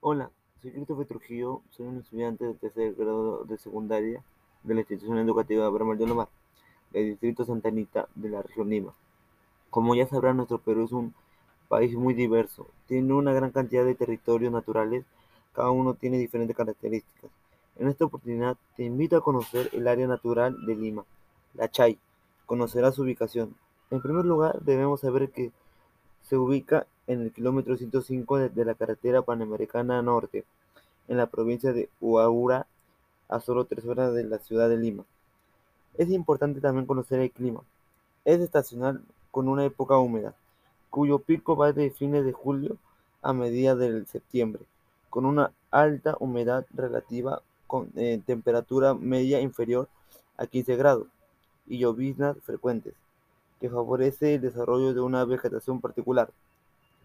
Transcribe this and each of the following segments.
Hola, soy Christopher Trujillo, soy un estudiante de tercer grado de secundaria de la institución educativa Abraham de Lomar, del distrito Santa Anita de la región Lima. Como ya sabrán, nuestro Perú es un país muy diverso, tiene una gran cantidad de territorios naturales, cada uno tiene diferentes características. En esta oportunidad te invito a conocer el área natural de Lima, la Chay. Conocerás su ubicación. En primer lugar, debemos saber que se ubica en el kilómetro 105 de la carretera panamericana norte, en la provincia de Huaura, a solo tres horas de la ciudad de Lima. Es importante también conocer el clima. Es estacional con una época húmeda, cuyo pico va de fines de julio a mediados de septiembre, con una alta humedad relativa con eh, temperatura media inferior a 15 grados y lloviznas frecuentes, que favorece el desarrollo de una vegetación particular.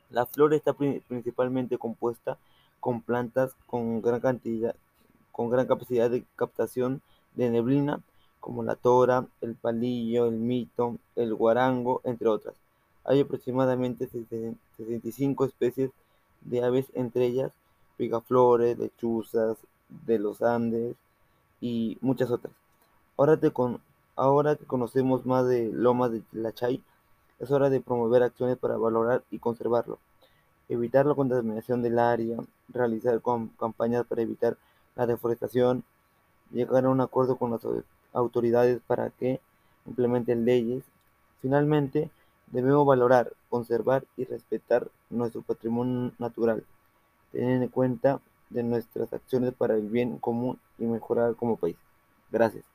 La flora está principalmente compuesta con plantas con gran cantidad, con gran capacidad de captación de neblina, como la tora, el palillo, el mito, el guarango, entre otras. Hay aproximadamente 65 especies de aves, entre ellas picaflores, lechuzas, de los Andes y muchas otras. Ahora, te con, ahora que conocemos más de Lomas de la Chay, es hora de promover acciones para valorar y conservarlo, evitar la contaminación del área, realizar campañas para evitar la deforestación, llegar a un acuerdo con las autoridades para que implementen leyes. Finalmente, debemos valorar, conservar y respetar nuestro patrimonio natural, teniendo en cuenta de nuestras acciones para el bien común y mejorar como país. Gracias.